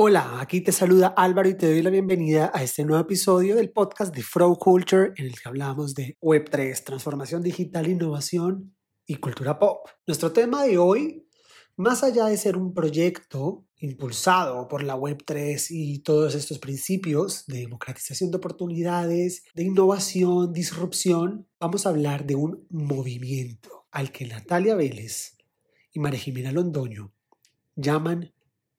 Hola, aquí te saluda Álvaro y te doy la bienvenida a este nuevo episodio del podcast de Flow Culture en el que hablamos de Web3, transformación digital, innovación y cultura pop. Nuestro tema de hoy, más allá de ser un proyecto impulsado por la Web3 y todos estos principios de democratización de oportunidades, de innovación, disrupción, vamos a hablar de un movimiento al que Natalia Vélez y María Jimena Londoño llaman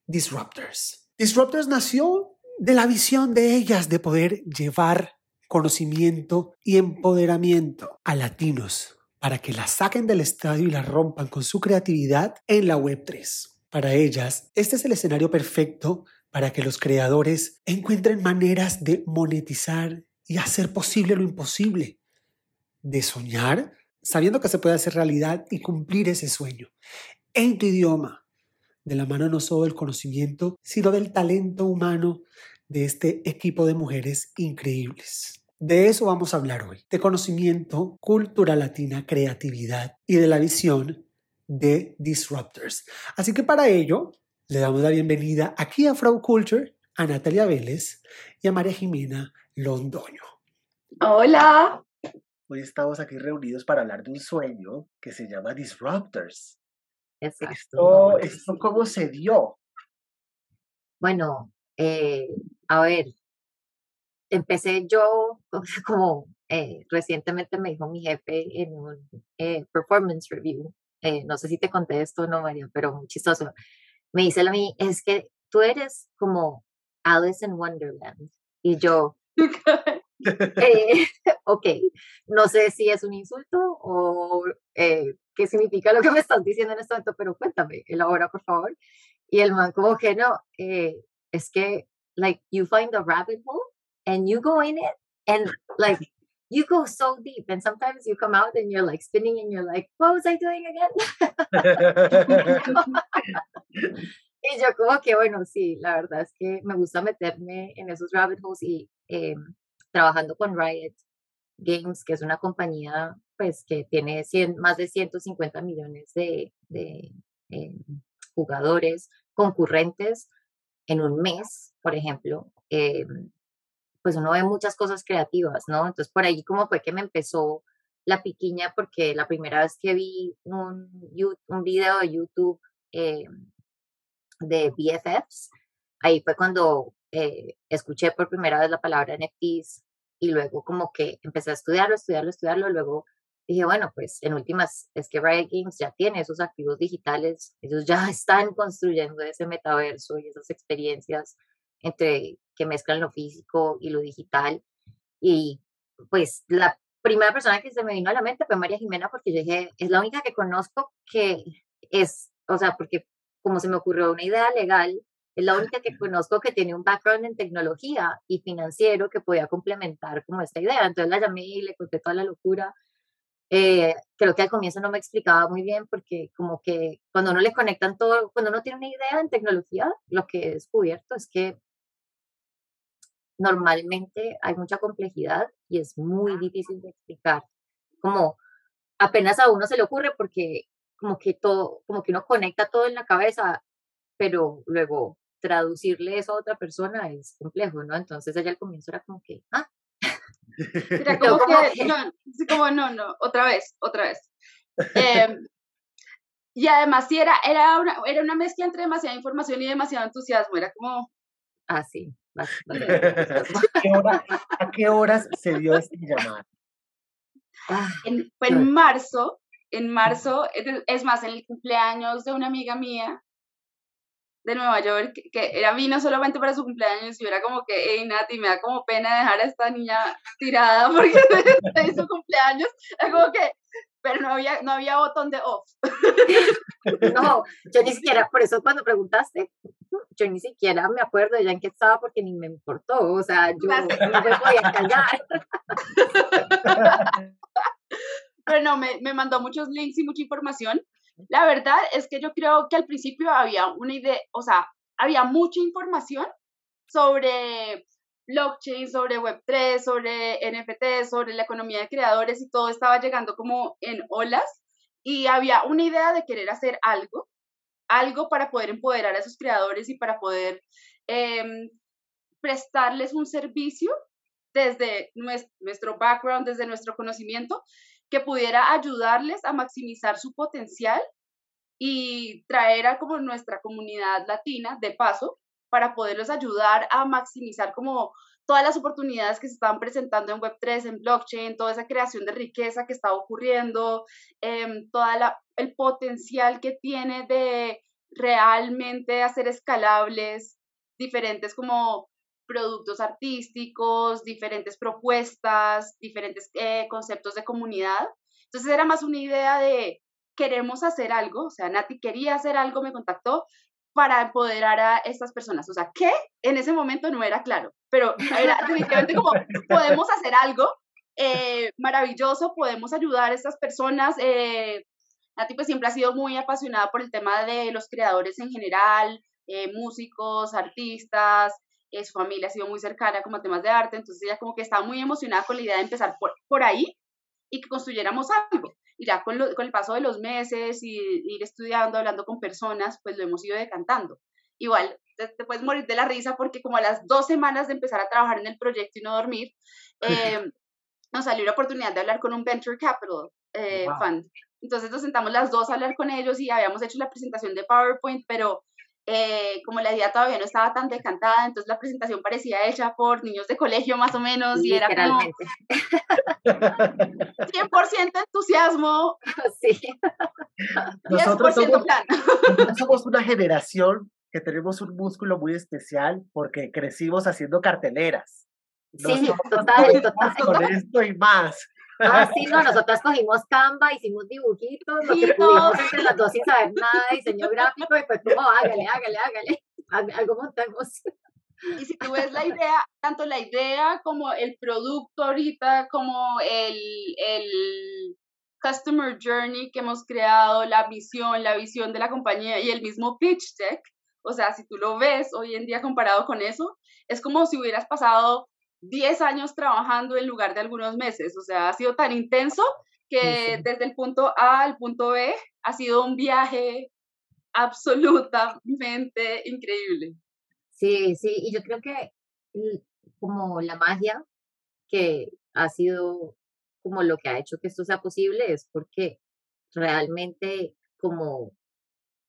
Disruptors. Disruptors nació de la visión de ellas de poder llevar conocimiento y empoderamiento a latinos para que la saquen del estadio y la rompan con su creatividad en la Web3. Para ellas, este es el escenario perfecto para que los creadores encuentren maneras de monetizar y hacer posible lo imposible, de soñar sabiendo que se puede hacer realidad y cumplir ese sueño en tu idioma, de la mano no solo del conocimiento, sino del talento humano de este equipo de mujeres increíbles. De eso vamos a hablar hoy, de conocimiento, cultura latina, creatividad y de la visión de Disruptors. Así que para ello, le damos la bienvenida aquí a Frau Culture a Natalia Vélez y a María Jimena Londoño. Hola. Hoy estamos aquí reunidos para hablar de un sueño que se llama Disruptors. Esto, ¿Esto cómo se dio? Bueno, eh, a ver, empecé yo como eh, recientemente me dijo mi jefe en un eh, performance review, no sé si te conté esto o no, María, pero muy chistoso. Me dice a mí, es que tú eres como Alice in Wonderland. Y yo, eh, ok, no sé si es un insulto o eh, qué significa lo que me estás diciendo en este momento, pero cuéntame, elabora por favor. Y el man como que no, eh, es que, like, you find a rabbit hole and you go in it and, like, you go so deep and sometimes you come out and you're like spinning and you're like, what was I doing again? y yo como que, bueno, sí, la verdad es que me gusta meterme en esos rabbit holes y eh, trabajando con Riot Games, que es una compañía pues que tiene más de 150 millones de, eh, jugadores concurrentes en un mes, por ejemplo, eh, pues uno ve muchas cosas creativas, ¿no? Entonces por ahí como fue que me empezó la piquiña, porque la primera vez que vi un, un video de YouTube eh, de BFFs, ahí fue cuando eh, escuché por primera vez la palabra NFTs y luego como que empecé a estudiarlo, estudiarlo, estudiarlo, luego dije, bueno, pues en últimas es que Riot Games ya tiene esos activos digitales, ellos ya están construyendo ese metaverso y esas experiencias entre que mezclan lo físico y lo digital. Y pues la primera persona que se me vino a la mente fue María Jimena porque yo dije, es la única que conozco que es, o sea, porque como se me ocurrió una idea legal es la única que conozco que tiene un background en tecnología y financiero que podía complementar como esta idea. Entonces la llamé y le conté toda la locura. Eh, creo que al comienzo no me explicaba muy bien porque como que cuando uno le conectan todo, cuando uno tiene una idea en tecnología, lo que he descubierto es que normalmente hay mucha complejidad y es muy difícil de explicar. Como apenas a uno se le ocurre porque como que todo, como que uno conecta todo en la cabeza, pero luego traducirle eso a otra persona es complejo, ¿no? Entonces ella al comienzo era como que, ah. Era como, que, no, como, no, no, otra vez, otra vez. Em, y además sí, era, era, una, era una mezcla entre demasiada información y demasiado entusiasmo, era como... Ah, sí. ¿A qué, horas se dio este llamado? Ah, fue en marzo, en marzo, es más, en el cumpleaños de una amiga mía, de Nueva York, que era vino solamente para su cumpleaños y era como que, hey Nati, me da como pena dejar a esta niña tirada porque es su cumpleaños. Es como que, pero no había, no había botón de off. No, yo ni siquiera, por eso cuando preguntaste, yo ni siquiera me acuerdo ya en qué estaba porque ni me importó, o sea, yo no me podía callar. Pero no, me, me mandó muchos links y mucha información la verdad es que yo creo que al principio había una idea, o sea, había mucha información sobre blockchain, sobre Web3, sobre NFT, sobre la economía de creadores y todo estaba llegando como en olas y había una idea de querer hacer algo, algo para poder empoderar a esos creadores y para poder em, prestarles un servicio desde nuestro background, desde nuestro conocimiento, que pudiera ayudarles a maximizar su potencial y traer a como nuestra comunidad latina de paso para poderlos ayudar a maximizar como todas las oportunidades que se estaban presentando en Web3, en blockchain, toda esa creación de riqueza que estaba ocurriendo, eh, em, todo el potencial que tiene de realmente hacer escalables diferentes como productos artísticos, diferentes propuestas, diferentes eh, conceptos de comunidad. Entonces era más una idea de queremos hacer algo, o sea, Nati quería hacer algo, me contactó para empoderar a estas personas. O sea, ¿qué? En ese momento no era claro, pero era definitivamente como podemos hacer algo eh, maravilloso, podemos ayudar a estas personas. Eh, Nati pues siempre ha sido muy apasionada por el tema de los creadores en general, eh, músicos, artistas, eh, su familia ha sido muy cercana como a temas de arte, entonces ella como que estaba muy emocionada con la idea de empezar por, por ahí y que construyéramos algo. Y ya con, con el paso de los meses y ir estudiando, hablando con personas, pues lo hemos ido decantando. Igual, te, puedes morir de la risa porque como a las dos semanas de empezar a trabajar en el proyecto y no dormir, eh, nos salió la oportunidad de hablar con un Venture Capital eh, Fund. Entonces nos sentamos las dos a hablar con ellos y habíamos hecho la presentación de PowerPoint, pero eh, como la idea todavía no estaba tan decantada, entonces la presentación parecía hecha por niños de colegio más o menos y era como 100% entusiasmo. Sí. Nosotros somos, somos una generación que tenemos un músculo muy especial porque crecimos haciendo carteleras. sí, total, total. Con esto y más. Ah, sí, no, nosotras cogimos Canva, hicimos dibujitos, lo que pudimos entre las dos sin saber nada, diseño gráfico, y pues como, hágale, hágale, hágale, algo montamos. Y si tú ves la idea, tanto la idea como el producto ahorita, como el, el customer journey que hemos creado, la visión, la visión de la compañía y el mismo pitch deck, o sea, si tú lo ves hoy en día comparado con eso, es como si hubieras pasado 10 años trabajando en lugar de algunos meses. O sea, ha sido tan intenso que desde el punto A al punto B ha sido un viaje absolutamente increíble. Sí, sí, y yo creo que como la magia que ha sido como lo que ha hecho que esto sea posible es porque realmente como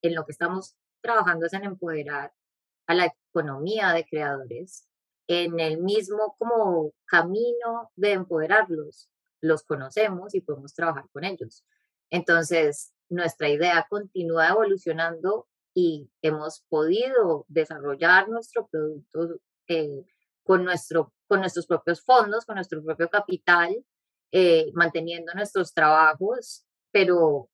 en lo que estamos trabajando es en empoderar a la economía de creadores en el mismo como camino de empoderarlos. Los conocemos y podemos trabajar con ellos. Entonces, nuestra idea continúa evolucionando y hemos podido desarrollar nuestro producto eh, con, nuestro, con nuestros propios fondos, con nuestro propio capital, eh, manteniendo nuestros trabajos, pero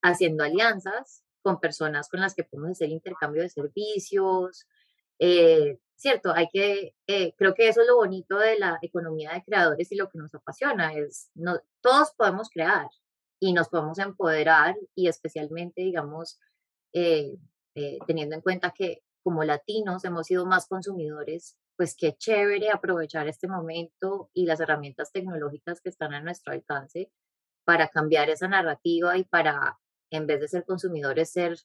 haciendo alianzas con personas con las que podemos hacer intercambio de servicios, eh, cierto, hay que, eh, creo que eso es lo bonito de la economía de creadores y lo que nos apasiona, es, no, todos podemos crear y nos podemos empoderar y especialmente, digamos, eh, eh, teniendo en cuenta que como latinos hemos sido más consumidores, pues qué chévere aprovechar este momento y las herramientas tecnológicas que están a nuestro alcance para cambiar esa narrativa y para, en vez de ser consumidores, ser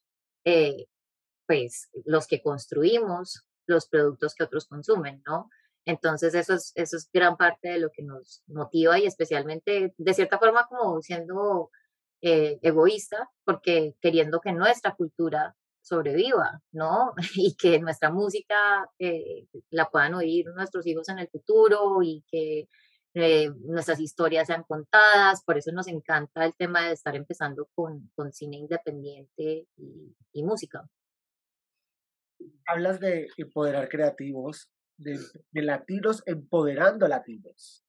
pues los que construimos los productos que otros consumen, ¿no? Entonces eso es, eso es gran parte de lo que nos motiva y especialmente de cierta forma como siendo eh, egoísta, porque queriendo que nuestra cultura sobreviva, ¿no? Y que nuestra música eh, la puedan oír nuestros hijos en el futuro y que eh, nuestras historias sean contadas. Por eso nos encanta el tema de estar empezando con, con cine independiente y, y música hablas de empoderar creativos, de, latinos empoderando latinos.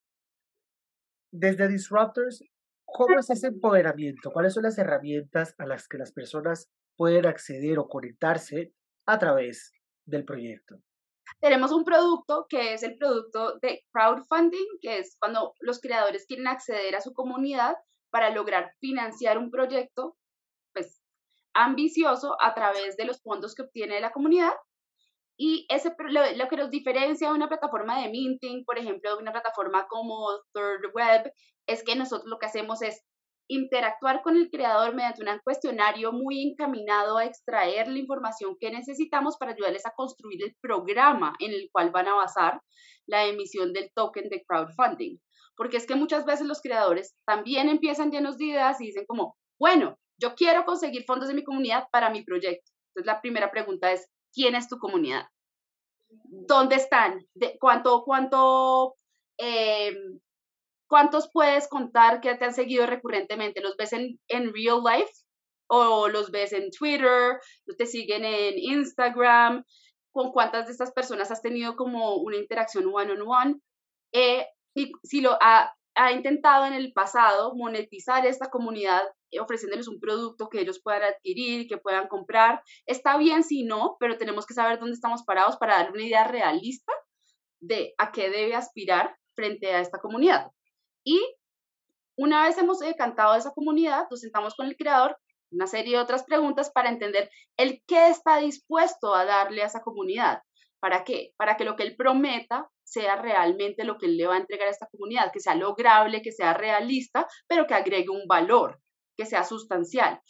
Desde Disruptors, ¿cómo es ese empoderamiento? ¿Cuáles son las herramientas a las que las personas pueden acceder o conectarse a través del proyecto? Tenemos un producto que es el producto de crowdfunding, que es cuando los creadores quieren acceder a su comunidad para lograr financiar un proyecto ambicioso a través de los fondos que obtiene la comunidad. Y ese, lo, que nos diferencia de una plataforma de minting, por ejemplo, de una plataforma como Third Web, es que nosotros lo que hacemos es interactuar con el creador mediante un cuestionario muy encaminado a extraer la información que necesitamos para ayudarles a construir el programa en el cual van a basar la emisión del token de crowdfunding. Porque es que muchas veces los creadores también empiezan llenos de ideas y dicen como, bueno, yo quiero conseguir fondos de mi comunidad para mi proyecto. Entonces la primera pregunta es, ¿quién es tu comunidad? ¿Dónde están? ¿De ¿Cuánto, eh, ¿cuántos puedes contar que te han seguido recurrentemente? ¿Los ves en, en real life? ¿O los ves en Twitter? ¿Te siguen en Instagram? ¿Con cuántas de estas personas has tenido como una interacción one-on-one? Eh, y si lo ha, ha intentado en el pasado monetizar esta comunidad eh, ofreciéndoles un producto que ellos puedan adquirir, que puedan comprar. Está bien si no, pero tenemos que saber dónde estamos parados para dar una idea realista de a qué debe aspirar frente a esta comunidad. Y una vez hemos decantado esa comunidad, nos sentamos con el creador, una serie de otras preguntas para entender el qué está dispuesto a darle a esa comunidad. ¿Para qué? Para que lo que él prometa sea realmente lo que él le va a entregar a esta comunidad, que sea lograble, que sea realista, pero que agregue un valor, que sea sustancial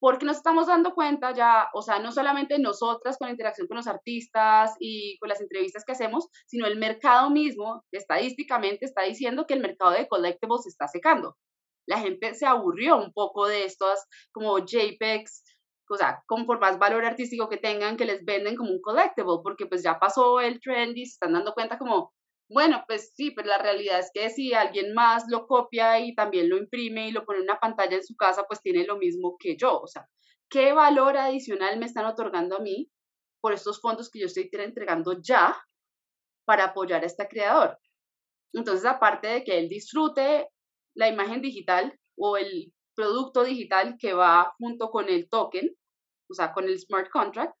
porque nos estamos dando cuenta ya, o sea, no solamente nosotras con la interacción con los artistas y con las entrevistas que hacemos, sino el mercado mismo, estadísticamente, está diciendo que el mercado de collectibles está secando. La gente se aburrió un poco de estos como JPEGs, o sea, con por más valor artístico que tengan, que les venden como un collectible, porque pues ya pasó el trend y se están dando cuenta como, bueno, pues sí, pero la realidad es que si alguien más lo copia y también lo imprime y lo pone en una pantalla en su casa, pues tiene lo mismo que yo. O sea, ¿qué valor adicional me están otorgando a mí por estos fondos que yo estoy entregando ya para apoyar a este creador? Entonces, aparte de que él disfrute la imagen digital o el producto digital que va junto con el token, o sea, con el smart contract,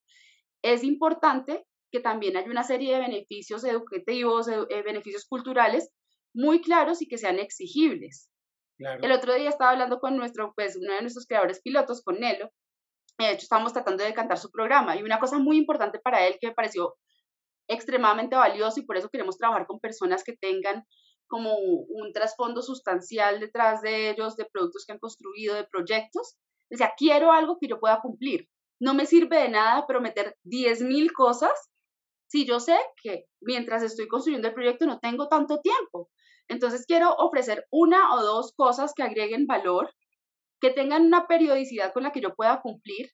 es importante que también hay una serie de beneficios educativos, eh, beneficios culturales muy claros y que sean exigibles. El otro día estaba hablando con nuestro, pues, uno de nuestros creadores pilotos, con Nelo. De hecho, estábamos tratando de cantar su programa y una cosa muy importante para él que me pareció extremadamente valioso y por eso queremos trabajar con personas que tengan como un trasfondo sustancial detrás de ellos, de productos que han construido, de proyectos. Decía, quiero algo que yo pueda cumplir. No me sirve de nada prometer 10.000 cosas si yo sé que mientras estoy construyendo el proyecto no tengo tanto tiempo. Entonces quiero ofrecer una o dos cosas que agreguen valor, que tengan una periodicidad con la que yo pueda cumplir,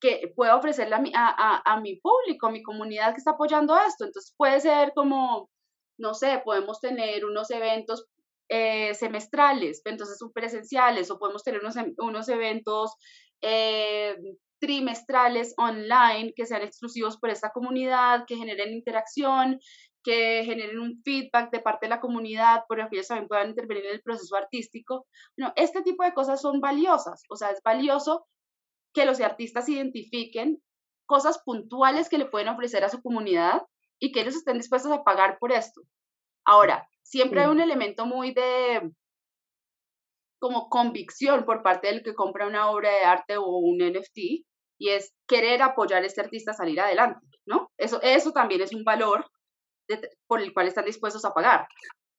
que pueda ofrecerle a mi, público, a mi comunidad que está apoyando esto. Entonces puede ser como, no sé, podemos tener unos eventos eh, semestrales, entonces son o podemos tener unos, unos eventos eh, trimestrales online que sean exclusivos por esta comunidad, que generen interacción, que generen un feedback de parte de la comunidad, por que ellos también puedan intervenir en el proceso artístico. No, este tipo de cosas son valiosas, o sea, es valioso que los artistas identifiquen cosas puntuales que le pueden ofrecer a su comunidad y que ellos estén dispuestos a pagar por esto. Ahora, siempre hay un elemento muy de como convicción por parte del que compra una obra de arte o un NFT y es querer apoyar a este artista a salir adelante, ¿no? Eso, eso también es un valor por el cual están dispuestos a pagar,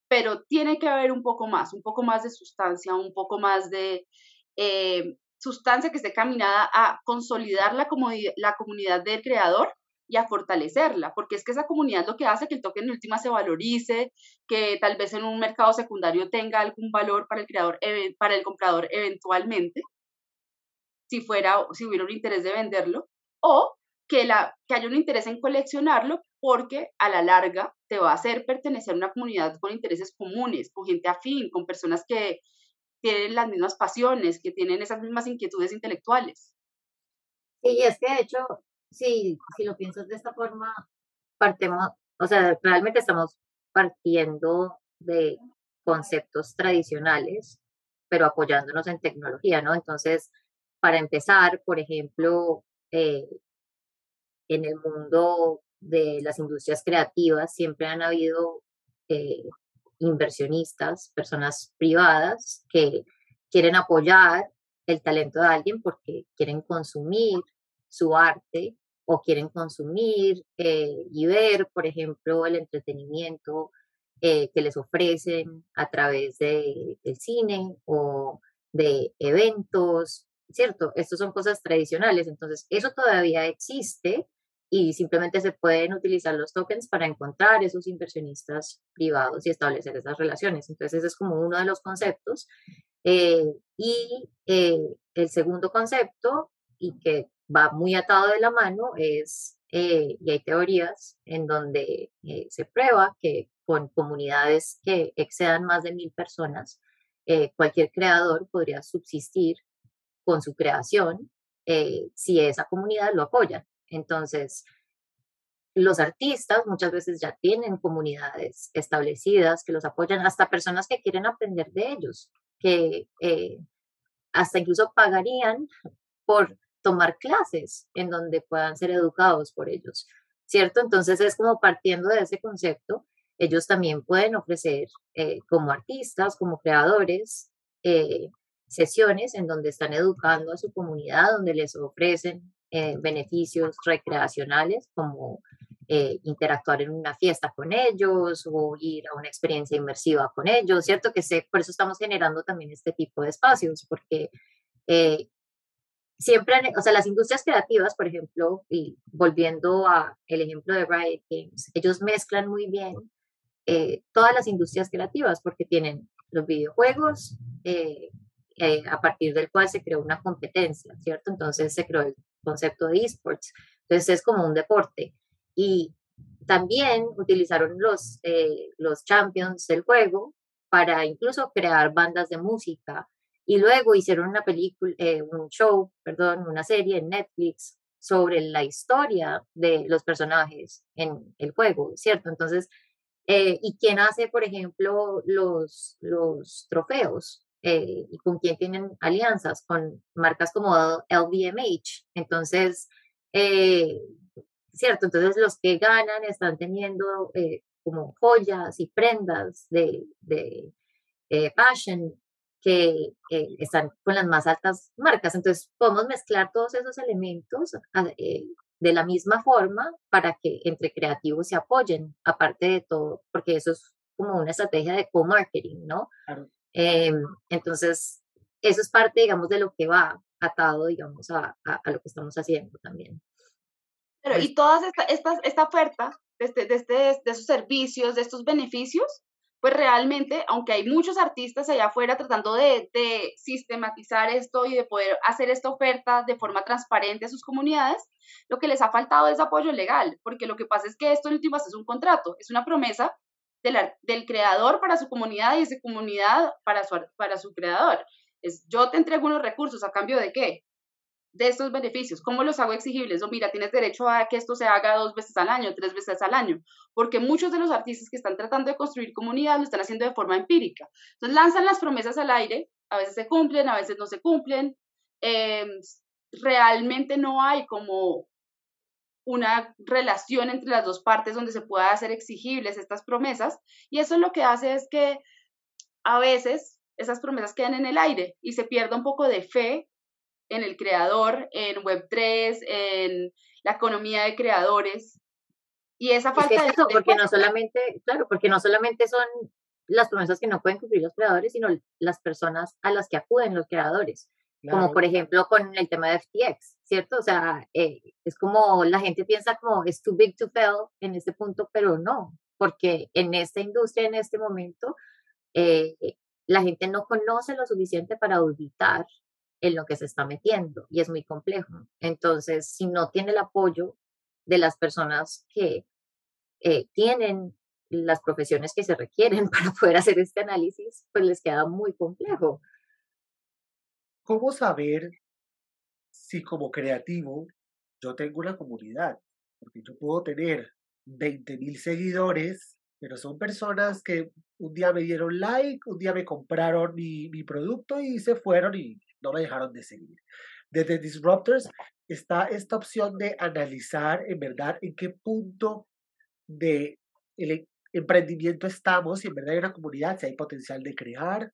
pero tiene que haber un poco más, un poco más de sustancia, un poco más de eh, sustancia que esté caminada a consolidar la, la comunidad del creador y a fortalecerla, porque es que esa comunidad lo que hace que el token en última se valorice, que tal vez en un mercado secundario tenga algún valor para el creador, para el comprador eventualmente, si fuera, si hubiera un interés de venderlo, o que, la, que haya un interés en coleccionarlo porque a la larga te va a hacer pertenecer a una comunidad con intereses comunes, con gente afín, con personas que tienen las mismas pasiones, que tienen esas mismas inquietudes intelectuales. Sí, es que de hecho Sí, si lo piensas de esta forma, partemos, o sea, realmente estamos partiendo de conceptos tradicionales, pero apoyándonos en tecnología, ¿no? Entonces, para empezar, por ejemplo, eh, en el mundo de las industrias creativas siempre han habido eh, inversionistas, personas privadas que quieren apoyar el talento de alguien porque quieren consumir su arte o quieren consumir eh, y ver, por ejemplo, el entretenimiento eh, que les ofrecen a través de, del cine o de eventos, ¿cierto? Estas son cosas tradicionales, entonces eso todavía existe y simplemente se pueden utilizar los tokens para encontrar esos inversionistas privados y establecer esas relaciones. Entonces ese es como uno de los conceptos. Eh, y eh, el segundo concepto, y que va muy atado de la mano, es, eh, y hay teorías en donde se prueba que con comunidades que excedan más de mil personas, cualquier creador podría subsistir con su creación si esa comunidad lo apoya. Entonces, los artistas muchas veces ya tienen comunidades establecidas que los apoyan, hasta personas que quieren aprender de ellos, que eh, hasta incluso pagarían por tomar clases en donde puedan ser educados por ellos, ¿cierto? Entonces es como partiendo de ese concepto, ellos también pueden ofrecer eh, como artistas, como creadores, eh, sesiones en donde están educando a su comunidad, donde les ofrecen eh, beneficios recreacionales como eh, interactuar en una fiesta con ellos o ir a una experiencia inmersiva con ellos, ¿cierto? Que sé, por eso estamos generando también este tipo de espacios, porque eh, siempre, o sea, las industrias creativas, por ejemplo, y volviendo a el ejemplo de Riot Games, ellos mezclan muy bien todas las industrias creativas porque tienen los videojuegos, a partir del cual se creó una competencia, ¿cierto? Entonces se creó el concepto de esports. Entonces es como un deporte. Y también utilizaron los, eh, los champions del juego para incluso crear bandas de música. Y luego hicieron una película, eh, un show, perdón, una serie en Netflix sobre la historia de los personajes en el juego, ¿cierto? Entonces, eh, ¿y quién hace, por ejemplo, los, los trofeos? Eh, y con quién tienen alianzas, con marcas como LVMH. Entonces, eh, cierto, entonces los que ganan están teniendo eh, como joyas y prendas de, de fashion que están con las más altas marcas. Entonces, podemos mezclar todos esos elementos de la misma forma para que entre creativos se apoyen, aparte de todo, porque eso es como una estrategia de co-marketing, ¿no? Claro. Em, entonces, eso es parte, digamos, de lo que va atado, digamos, a, a, lo que estamos haciendo también. Pero, pues y toda esta, esta, esta oferta de, este, de, este, de esos servicios, de estos beneficios, pues realmente, aunque hay muchos artistas allá afuera tratando de, de, sistematizar esto y de poder hacer esta oferta de forma transparente a sus comunidades, lo que les ha faltado es apoyo legal, porque lo que pasa es que esto en últimas es un contrato, es una promesa del, creador para su comunidad y comunidad para su, para su creador. Es, yo te entrego unos recursos a cambio de qué? De estos beneficios. ¿Cómo los hago exigibles? O mira, tienes derecho a que esto se haga dos veces al año, tres veces al año, porque muchos de los artistas que están tratando de construir comunidad lo están haciendo de forma empírica. Entonces lanzan las promesas al aire, a veces se cumplen, a veces no se cumplen. Em, realmente no hay como una relación entre las dos partes donde se pueda hacer exigibles estas promesas y eso lo que hace es que a veces esas promesas quedan en el aire y se pierde un poco de fe en el creador, en Web3, en la economía de creadores. Y esa falta de... porque no solamente, claro, porque no solamente son las promesas que no pueden cumplir los creadores, sino las personas a las que acuden los creadores. Como por ejemplo con el tema de FTX, ¿cierto? O sea, eh, es como la gente piensa como es too big to fail en este punto, pero no, porque en esta industria, en este momento, eh, la gente no conoce lo suficiente para auditar en lo que se está metiendo y es muy complejo. Entonces, si no tiene el apoyo de las personas que eh, tienen las profesiones que se requieren para poder hacer este análisis, pues les queda muy complejo. ¿Cómo saber si como creativo yo tengo una comunidad? Porque yo puedo tener 20 mil seguidores, pero son personas que un día me dieron like, un día me compraron mi, mi producto y se fueron y no me dejaron de seguir. Desde Disruptors está esta opción de analizar en verdad en qué punto de el emprendimiento estamos, si en verdad hay una comunidad, si hay potencial de crear,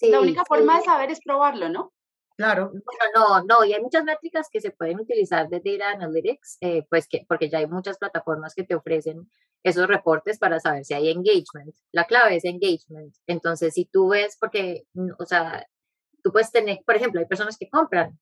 la única forma de saber es probarlo, ¿no? Claro. Bueno, no, no, y hay muchas métricas que se pueden utilizar de Data Analytics, eh, pues que, porque ya hay muchas plataformas que te ofrecen esos reportes para saber si hay engagement. La clave es engagement. Entonces, si tú ves, porque, o sea, tú puedes tener, por ejemplo, hay personas que compran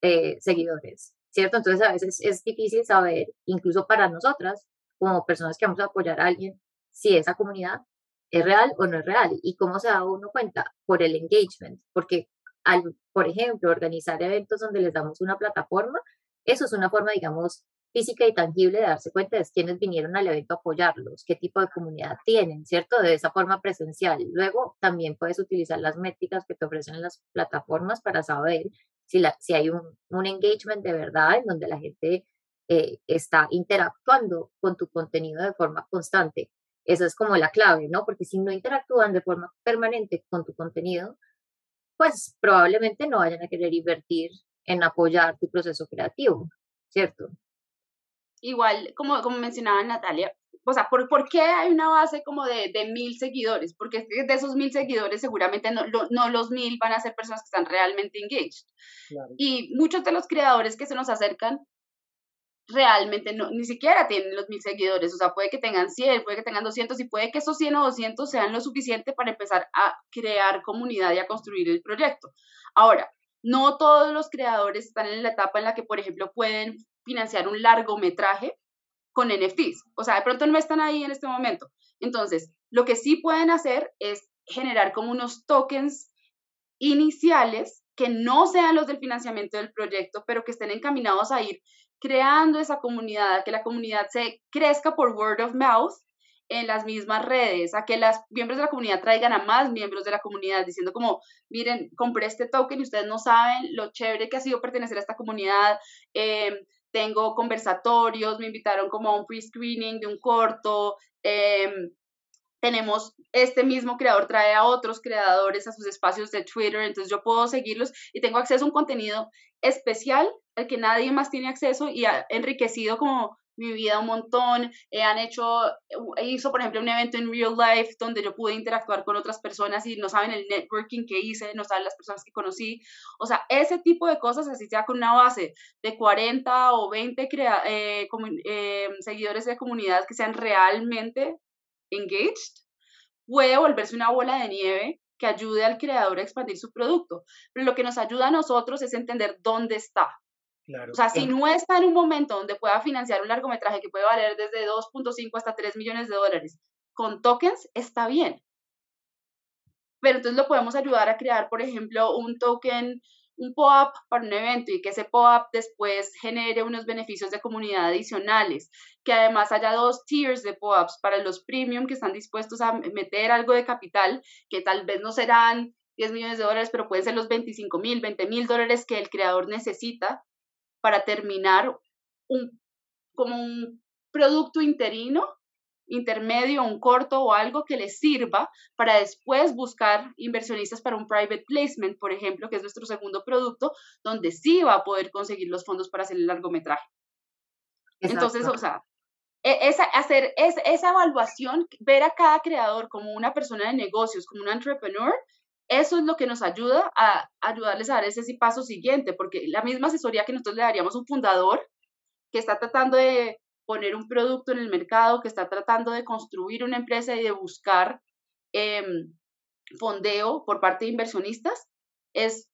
eh, seguidores, ¿cierto? Entonces a veces es difícil saber, incluso para nosotras, como personas que vamos a apoyar a alguien, si esa comunidad es real o no es real y cómo se da uno cuenta por el engagement, porque al, por ejemplo, organizar eventos donde les damos una plataforma, eso es una forma, digamos, física y tangible de darse cuenta de quiénes vinieron al evento a apoyarlos, qué tipo de comunidad tienen, ¿cierto? De esa forma presencial. Luego también puedes utilizar las métricas que te ofrecen las plataformas para saber si, la, si hay un, un engagement de verdad en donde la gente eh, está interactuando con tu contenido de forma constante. Esa es como la clave, ¿no? Porque si no interactúan de forma permanente con tu contenido, pues probablemente no vayan a querer invertir en apoyar tu proceso creativo, ¿cierto? Igual, como, como mencionaba Natalia, o sea, ¿por, ¿por qué hay una base como de, de mil seguidores? Porque de esos mil seguidores seguramente no, no los mil van a ser personas que están realmente engaged. Y muchos de los creadores que se nos acercan realmente no, ni siquiera tienen los mil seguidores, o sea, puede que tengan 100, puede que tengan 200 y puede que esos 100 o 200 sean lo suficiente para empezar a crear comunidad y a construir el proyecto. Ahora, no todos los creadores están en la etapa en la que, por ejemplo, pueden financiar un largometraje con NFTs. O sea, de pronto no están ahí en este momento. Entonces, lo que sí pueden hacer es generar como unos tokens iniciales que no sean los del financiamiento del proyecto, pero que estén encaminados a ir creando esa comunidad, a que la comunidad se crezca por word of mouth en las mismas redes, a que los miembros de la comunidad traigan a más miembros de la comunidad diciendo como, miren, compré este token y ustedes no saben lo chévere que ha sido pertenecer a esta comunidad, eh, tengo conversatorios, me invitaron como a un pre-screening de un corto, em, tenemos este mismo creador trae a otros creadores a sus espacios de Twitter, entonces yo puedo seguirlos y tengo acceso a un contenido especial al que nadie más tiene acceso y ha enriquecido como mi vida un montón. Eh, han hecho, eh, hizo por ejemplo un evento en real life donde yo pude interactuar con otras personas y no saben el networking que hice, no saben las personas que conocí. O sea, ese tipo de cosas, así sea con una base de 40 o 20 eh, seguidores de comunidad que sean realmente engaged, puede volverse una bola de nieve que ayude al creador a expandir su producto. Pero lo que nos ayuda a nosotros es entender dónde está. O sea, si no está en un momento donde pueda financiar un largometraje que puede valer desde 2.5 hasta 3 millones de dólares con tokens, está bien. Pero entonces lo podemos ayudar a crear, por ejemplo, un token, un POAP para un evento y que ese POAP después genere unos beneficios de comunidad adicionales, que además haya dos tiers de POAPs para los premium que están dispuestos a meter algo de capital, que tal vez no serán 10 millones de dólares, pero pueden ser los 25 mil, 20 mil dólares que el creador necesita para terminar un, como un producto interino, intermedio, un corto o algo que les sirva para después buscar inversionistas para un private placement, por ejemplo, que es nuestro segundo producto, donde sí va a poder conseguir los fondos para hacer el largometraje. Entonces, o sea, e, esa, hacer esa evaluación, ver a cada creador como una persona de negocios, como un entrepreneur, eso es lo que nos ayuda a ayudarles a dar ese paso siguiente, porque la misma asesoría que nosotros le daríamos a un fundador que está tratando de poner un producto en el mercado, que está tratando de construir una empresa y de buscar em, fondeo por parte de inversionistas, es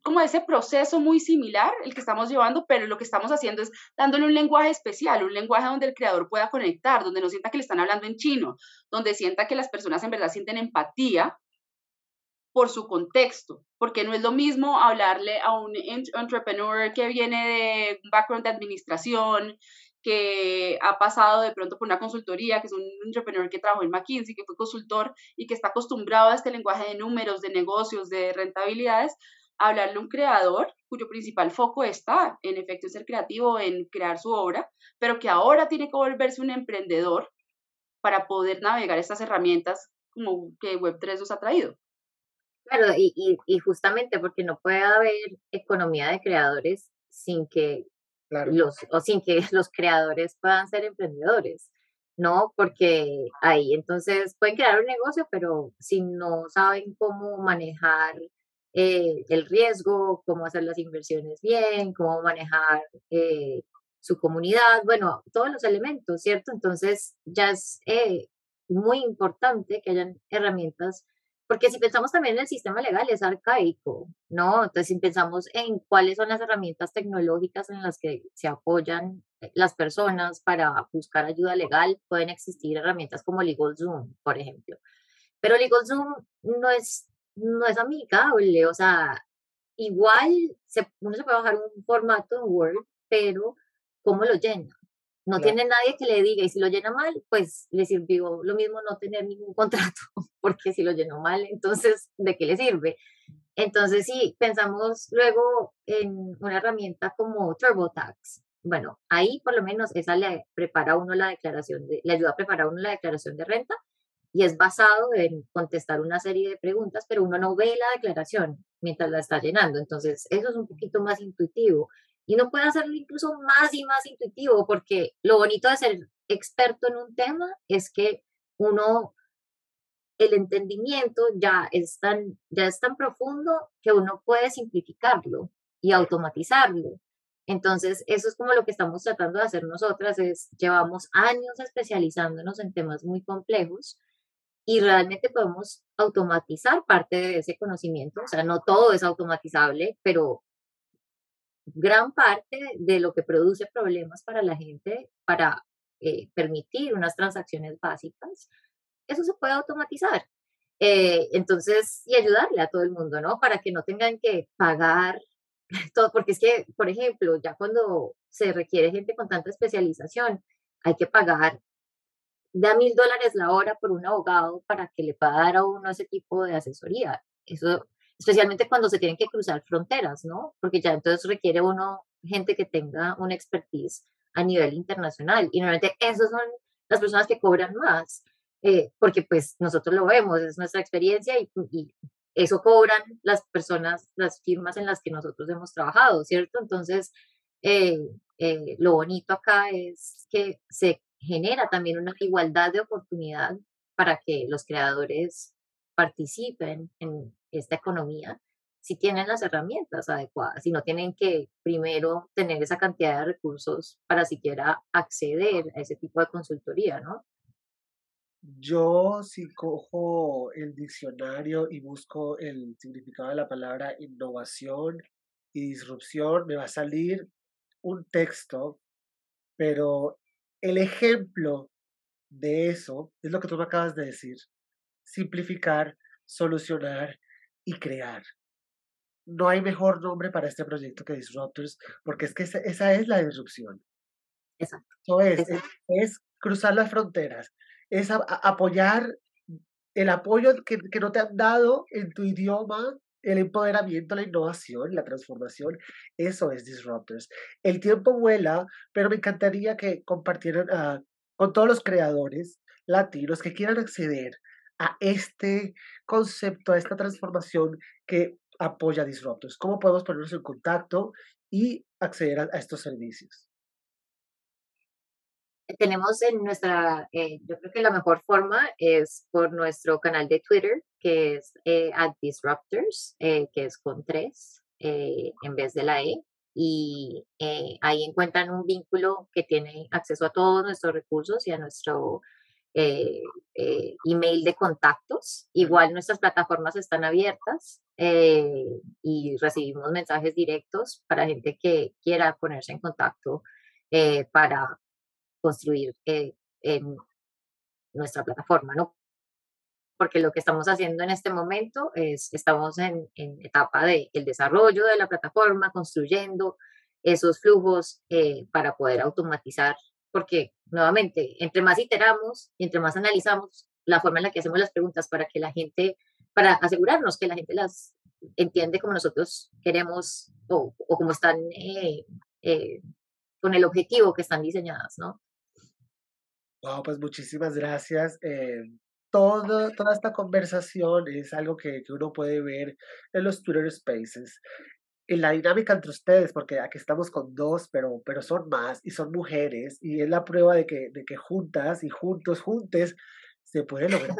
como ese proceso muy similar el que estamos llevando, pero lo que estamos haciendo es dándole un lenguaje especial, un lenguaje donde el creador pueda conectar, donde no sienta que le están hablando en chino, donde sienta que las personas en verdad sienten empatía por su contexto, porque no es lo mismo hablarle a un entrepreneur que viene de un background de administración, que ha pasado de pronto por una consultoría, que es un entrepreneur que trabajó en McKinsey, que fue consultor y que está acostumbrado a este lenguaje de números, de negocios, de rentabilidades, hablarle a un creador cuyo principal foco está en efecto en ser creativo, en crear su obra, pero que ahora tiene que volverse un emprendedor para poder navegar estas herramientas como que Web3 nos ha traído. Claro, y, y, justamente porque no puede haber economía de creadores sin que los, o sin que los creadores puedan ser emprendedores, ¿no? Porque ahí entonces pueden crear un negocio, pero si no saben cómo manejar eh, el riesgo, cómo hacer las inversiones bien, cómo manejar eh, su comunidad, bueno, todos los elementos, ¿cierto? Entonces ya es eh, muy importante que hayan herramientas porque si pensamos también en el sistema legal es arcaico, ¿no? Entonces, si pensamos en cuáles son las herramientas tecnológicas en las que se apoyan eh, las personas para buscar ayuda legal, pueden existir herramientas como LegalZoom, por ejemplo. Pero LegalZoom no es, no es amigable, o sea, igual se, uno se puede bajar un formato en Word, pero ¿cómo lo llena? No tiene nadie que le diga, y si lo llena mal, pues le sirvió lo mismo no tener ningún contrato, porque si lo llenó mal, entonces, ¿de qué le sirve? Entonces, sí, pensamos luego en una herramienta como TurboTax. Bueno, ahí por lo menos esa le prepara a uno la declaración, de, le ayuda a preparar uno la declaración de renta y es basado en contestar una serie de preguntas, pero uno no ve la declaración mientras la está llenando. Entonces, eso es un poquito más intuitivo. Y uno puede hacerlo incluso más y más intuitivo, porque lo bonito de ser experto en un tema es que uno, el entendimiento ya es tan, ya es tan profundo que uno puede simplificarlo y automatizarlo. Entonces, eso es como lo que estamos tratando de hacer nosotras, es llevamos años especializándonos en temas muy complejos y realmente podemos automatizar parte de ese conocimiento, o sea, no todo es automatizable, pero gran parte de lo que produce problemas para la gente para eh, permitir unas transacciones básicas, eso se puede automatizar. Eh, entonces, y ayudarle a todo el mundo, ¿no? Para que no tengan que pagar todo, porque es que, por ejemplo, ya cuando se requiere gente con tanta especialización, hay que pagar da mil dólares la hora por un abogado para que le pueda dar a uno ese tipo de asesoría. Eso, especialmente cuando se tienen que cruzar fronteras, ¿no? Porque ya entonces requiere uno gente que tenga una expertise a nivel internacional. Y normalmente esas son las personas que cobran más, eh, porque pues nosotros lo vemos, es nuestra experiencia y, y, eso cobran las personas, las firmas en las que nosotros hemos trabajado, ¿cierto? Entonces, eh, eh, lo bonito acá es que se genera también una igualdad de oportunidad para que los creadores participen en esta economía si tienen las herramientas adecuadas, si no tienen que primero tener esa cantidad de recursos para siquiera acceder a ese tipo de consultoría, ¿no? Yo si cojo el diccionario y busco el significado de la palabra innovación y disrupción, me va a salir un texto, pero el ejemplo de eso es lo que tú me acabas de decir. Simplificar, solucionar y crear. No hay mejor nombre para este proyecto que Disruptors, porque es que esa, es la disrupción. Exacto. es, es, cruzar las fronteras, es apoyar el apoyo que, que no te han dado en tu idioma el empoderamiento, la innovación, la transformación, eso es Disruptors. El tiempo vuela, pero me encantaría que compartieran ah, con todos los creadores latinos que quieran acceder a este concepto, a esta transformación que apoya Disruptors. ¿Cómo podemos ponernos en contacto y acceder a estos servicios? tenemos en nuestra, eh, yo creo que la mejor forma es por nuestro canal de Twitter, que es eh, at Disruptors, eh, que es con tres en vez de la E. Y ahí encuentran un vínculo que tiene acceso a todos nuestros recursos y a nuestro email de contactos. Igual nuestras plataformas están abiertas y recibimos mensajes directos para gente que quiera ponerse en contacto para construir eh, en nuestra plataforma, ¿no? Porque lo que estamos haciendo en este momento es, estamos en, etapa de el desarrollo de la plataforma, construyendo esos flujos eh, para poder automatizar, porque nuevamente, entre más iteramos y entre más analizamos la forma en la que hacemos las preguntas para que la gente, para asegurarnos que la gente las entiende como nosotros queremos o, como están eh, con el objetivo que están diseñadas, ¿no? Wow, pues muchísimas gracias. Eh, todo, toda esta conversación es algo que, uno puede ver en los Twitter Spaces. En la dinámica entre ustedes, porque aquí estamos con dos, pero, pero son más y son mujeres, y es la prueba de que, de que juntas y juntos, juntes, se puede lograr,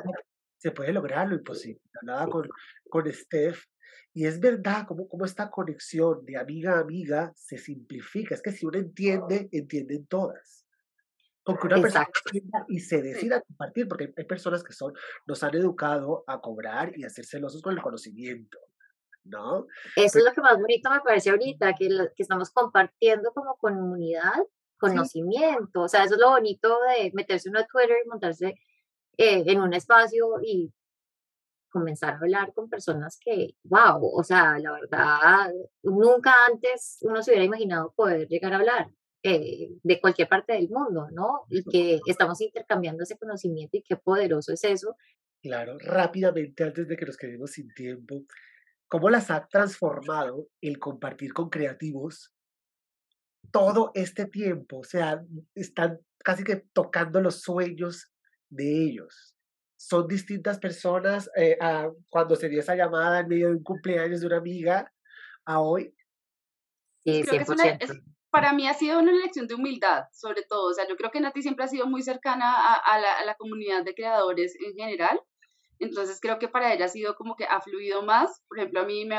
se puede lograr lo imposible. Nada con, con Steph. Y es verdad, como, como esta conexión de amiga a amiga se simplifica. Es que si uno entiende, entienden todas. Porque una persona y se decida compartir, porque hay personas que son, nos han educado a cobrar y a ser celosos con el conocimiento, ¿no? Eso es lo que más bonito me parece ahorita, que, que estamos compartiendo como comunidad conocimiento, o sea, eso es lo bonito de meterse en a Twitter y montarse eh, en un espacio y comenzar a hablar con personas que, wow, o sea, la verdad, nunca antes uno se hubiera imaginado poder llegar a hablar eh, de cualquier parte del mundo, ¿no? Y que estamos intercambiando ese conocimiento y qué poderoso es eso. Claro, rápidamente, antes de que nos quedemos sin tiempo, ¿cómo las ha transformado el compartir con creativos todo este tiempo? O sea, están casi que tocando los sueños de ellos son distintas personas eh, a cuando se dio esa llamada en medio de un cumpleaños de una amiga a hoy. Sí, creo que para mí ha sido una lección de humildad, sobre todo. O sea, yo creo que Nati siempre ha sido muy cercana a, la, a la, comunidad de creadores en general. Entonces creo que para ella ha sido como que ha fluido más. Por ejemplo, a mí me,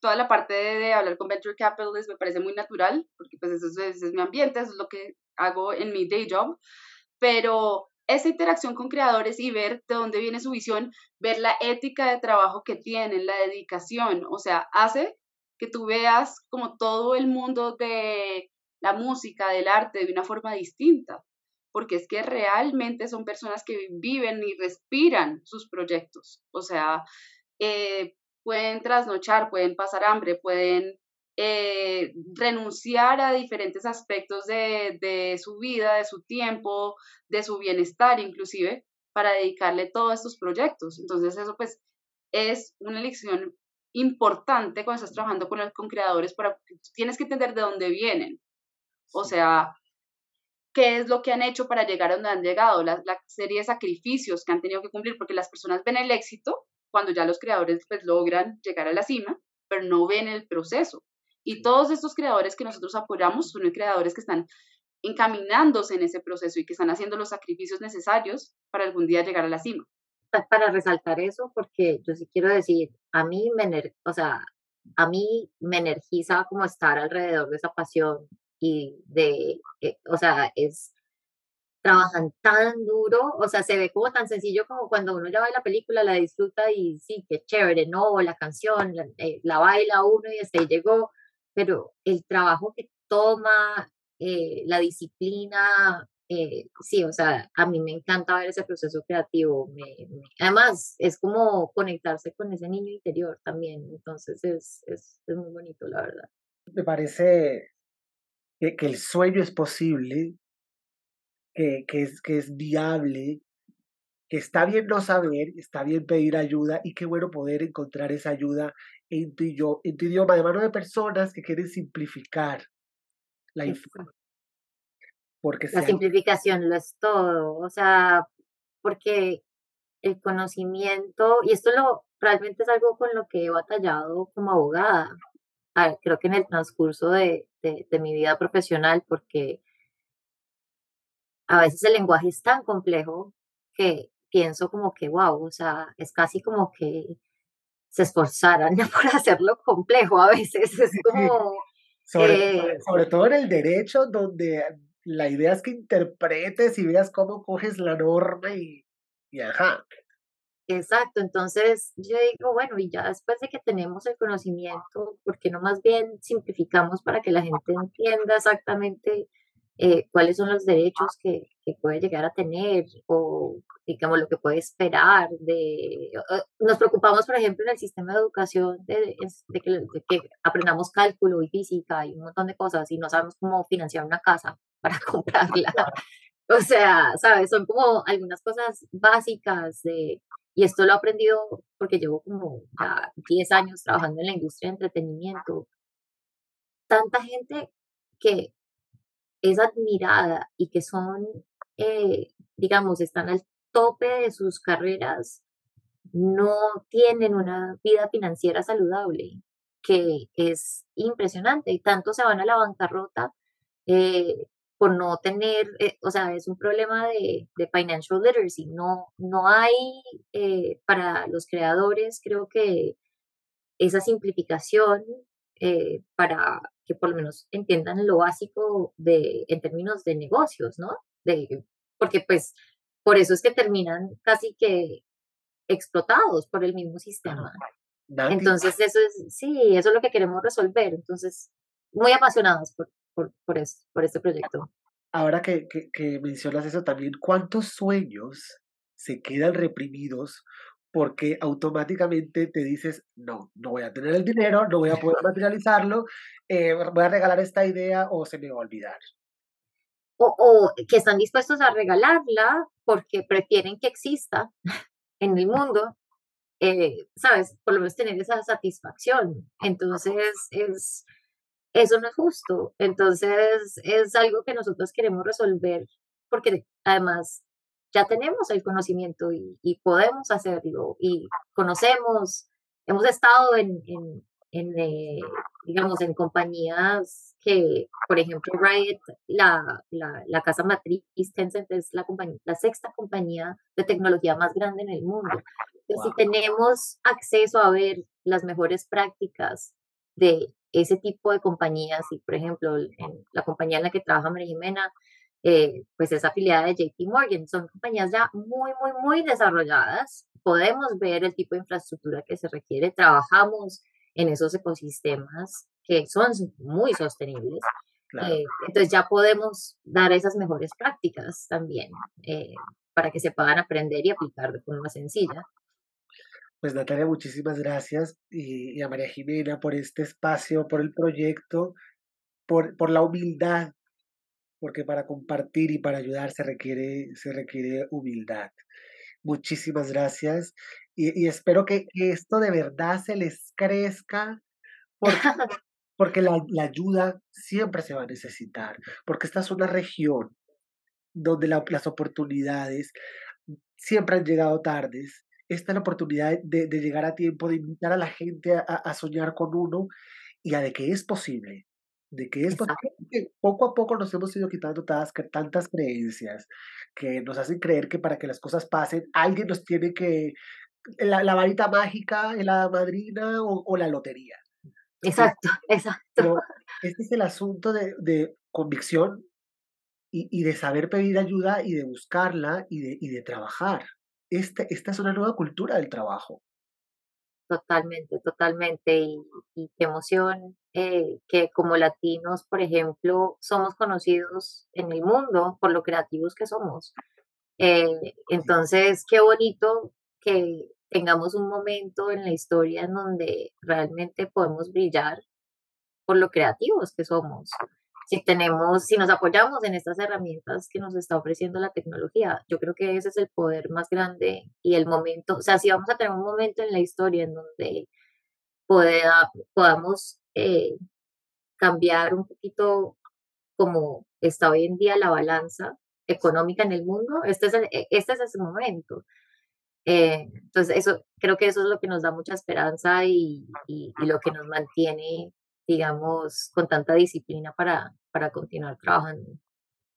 toda la parte de, hablar con Venture Capitalists me parece muy natural, porque pues eso es, mi ambiente, eso es lo que hago en mi day job. Pero esa interacción con creadores y ver de dónde viene su visión, ver la ética de trabajo que tienen, la dedicación, o sea, hace que tú veas como todo el mundo de la música, del arte, de una forma distinta, porque es que realmente son personas que viven y respiran sus proyectos, o sea, eh, pueden trasnochar, pueden pasar hambre, pueden eh, renunciar a diferentes aspectos de, su vida, de su tiempo, de su bienestar inclusive, para dedicarle todos estos proyectos. Entonces eso pues es una lección importante cuando estás trabajando con, con creadores, para, tienes que entender de dónde vienen. O sea, qué es lo que han hecho para llegar a donde han llegado, la, la, serie de sacrificios que han tenido que cumplir, porque las personas ven el éxito cuando ya los creadores pues logran llegar a la cima, pero no ven el proceso. Y todos estos creadores que nosotros apoyamos son creadores que están encaminándose en ese proceso y que están haciendo los sacrificios necesarios para algún día llegar a la cima. Para resaltar eso, porque yo sí quiero decir, a mí me, o sea, a mí me energiza como estar alrededor de esa pasión y de, eh, o sea, es trabajan tan duro, o sea, se ve como tan sencillo como cuando uno ya ve la película, la disfruta y sí, qué chévere, no, la canción, la, eh, la baila uno y hasta ahí llegó, pero el trabajo que toma, eh, la disciplina, eh, sí, o sea, a mí me encanta ver ese proceso creativo. además, es como conectarse con ese niño interior también, entonces es, es, es muy bonito, la verdad. Me parece que, que el sueño es posible, que, que, es, que es viable, que está bien no saber, está bien pedir ayuda y qué bueno poder encontrar esa ayuda en tu, en tu idioma de mano de personas que quieren simplificar la información. Porque la simplificación lo es todo, o sea, porque el conocimiento, y esto lo realmente es algo con lo que he batallado como abogada, creo que en el transcurso de, de, de mi vida profesional, porque a veces el lenguaje es tan complejo que pienso como que, wow, o sea, es casi como que se esforzaran por hacerlo complejo a veces. Es como... Sobre, sobre todo en el derecho, donde la idea es que interpretes y veas cómo coges la norma y, y ajá. Exacto, entonces yo digo, bueno, y ya después de que tenemos el conocimiento, ¿por qué no más bien simplificamos para que la gente entienda exactamente eh, cuáles son los derechos que, que, puede llegar a tener o digamos lo que puede esperar de nos preocupamos por ejemplo en el sistema de educación de, de, que, de, que, aprendamos cálculo y física y un montón de cosas y no sabemos cómo financiar una casa para comprarla o sea sabes son como algunas cosas básicas de y esto lo he aprendido porque llevo como ya 10 años trabajando en la industria de entretenimiento. Tanta gente que es admirada y que son, eh, digamos, están al tope de sus carreras, no tienen una vida financiera saludable, que es impresionante. Y tanto se van a la bancarrota eh, por no tener, eh, o sea, es un problema de, de financial literacy, no, no hay para los creadores, creo que esa simplificación para que por lo menos entiendan lo básico de, en términos de negocios, ¿no? de, porque pues por eso es que terminan casi que explotados por el mismo sistema. Entonces, eso es, sí, eso es lo que queremos resolver. Entonces, muy apasionados por, por, por, por este proyecto. Ahora que, que, que mencionas eso también, ¿cuántos sueños se quedan reprimidos porque automáticamente te dices, no, no voy a tener el dinero, no voy a poder materializarlo, eh, voy a regalar esta idea o se me va a olvidar. O, o, que están dispuestos a regalarla porque prefieren que exista en el mundo, eh, ¿sabes? Por lo menos tener esa satisfacción. Entonces, es, eso no es justo. Entonces, es algo que nosotros queremos resolver porque además ya tenemos el conocimiento y, podemos hacerlo y conocemos, hemos estado en, en, eh, digamos, en compañías que, por ejemplo, Riot, la, la, la, casa matriz Tencent es la, compañía, la sexta compañía de tecnología más grande en el mundo. Entonces, si tenemos acceso a ver las mejores prácticas de ese tipo de compañías, y por ejemplo, en la compañía en la que trabaja María Jimena, eh, pues es afiliada de JP Morgan. Son compañías ya muy, muy, muy desarrolladas. Podemos ver el tipo de infraestructura que se requiere. Trabajamos en esos ecosistemas que son muy sostenibles. Eh, entonces ya podemos dar esas mejores prácticas también eh, para que se puedan aprender y aplicar de forma sencilla. Pues Natalia, muchísimas gracias y, a María Jimena por este espacio, por el proyecto, por, por la humildad porque para compartir y para ayudar se requiere, se requiere humildad. Muchísimas gracias y, espero que, esto de verdad se les crezca porque, porque la, ayuda siempre se va a necesitar, porque esta es una región donde las oportunidades siempre han llegado tardes. Esta es la oportunidad de, de llegar a tiempo, de invitar a la gente a, a soñar con uno y a de que es posible, de que es que poco a poco nos hemos ido quitando tantas, tantas creencias que nos hacen creer que para que las cosas pasen, alguien nos tiene que, la, la varita mágica, la madrina o, la lotería. Exacto, exacto. este es el asunto de, de convicción y, y, de saber pedir ayuda y de buscarla y de, y de trabajar. Este, esta es una nueva cultura del trabajo. Totalmente, totalmente. Y, y qué emoción eh, que como latinos, por ejemplo, somos conocidos en el mundo por lo creativos que somos. Eh, entonces, qué bonito que tengamos un momento en la historia en donde realmente podemos brillar por lo creativos que somos si tenemos, si nos apoyamos en estas herramientas que nos está ofreciendo la tecnología, yo creo que ese es el poder más grande y el momento, o sea, si vamos a tener un momento en la historia en donde pueda, podamos eh, cambiar un poquito como está hoy en día la balanza económica en el mundo, este es, e, este es ese momento. Eh, entonces, eso, creo que eso es lo que nos da mucha esperanza y, y lo que nos mantiene digamos, con tanta disciplina para, para continuar trabajando.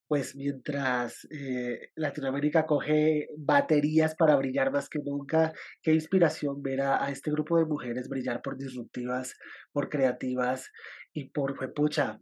Pues mientras eh, Latinoamérica coge baterías para brillar más que nunca, qué inspiración ver a, este grupo de mujeres brillar por disruptivas, por creativas y por, pucha,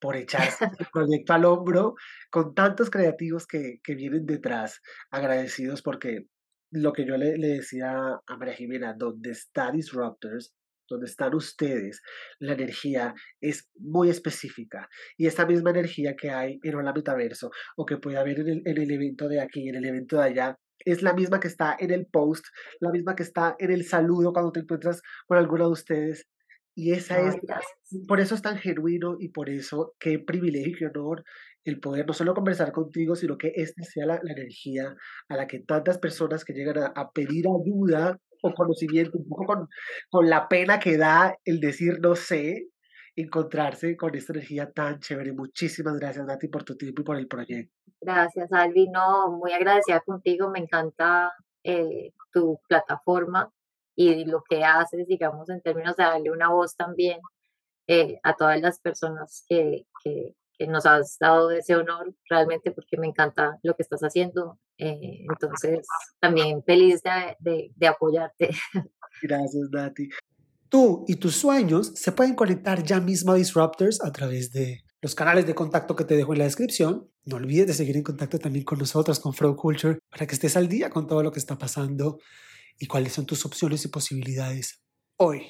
por echarse el proyecto al hombro con tantos creativos que, que vienen detrás, agradecidos porque lo que yo le, le decía a María Jimena, donde está Disruptors, donde están ustedes, la energía es muy específica. Y esta misma energía que hay en Hola Metaverso o que puede haber en el, en el evento de aquí, en el evento de allá, es la misma que está en el post, la misma que está en el saludo cuando te encuentras con alguno de ustedes. Y esa es, por eso es tan genuino y por eso qué privilegio y qué honor el poder no solo conversar contigo, sino que esta sea la, energía a la que tantas personas que llegan a, a pedir ayuda o conocimiento, un poco con, con la pena que da el decir no sé, encontrarse con esta energía tan chévere. Muchísimas gracias, Nati, por tu tiempo y por el proyecto. Gracias, Alvi. No, muy agradecida contigo. Me encanta eh, tu plataforma y lo que haces, digamos, en términos de darle una voz también eh, a todas las personas que, que nos has dado ese honor realmente porque me encanta lo que estás haciendo. Eh, entonces, también feliz de, de, apoyarte. Gracias, Nati. Tú y tus sueños se pueden conectar ya mismo a Disruptors a través de los canales de contacto que te dejo en la descripción. No olvides de seguir en contacto también con nosotros, con Frog Culture, para que estés al día con todo lo que está pasando y cuáles son tus opciones y posibilidades hoy.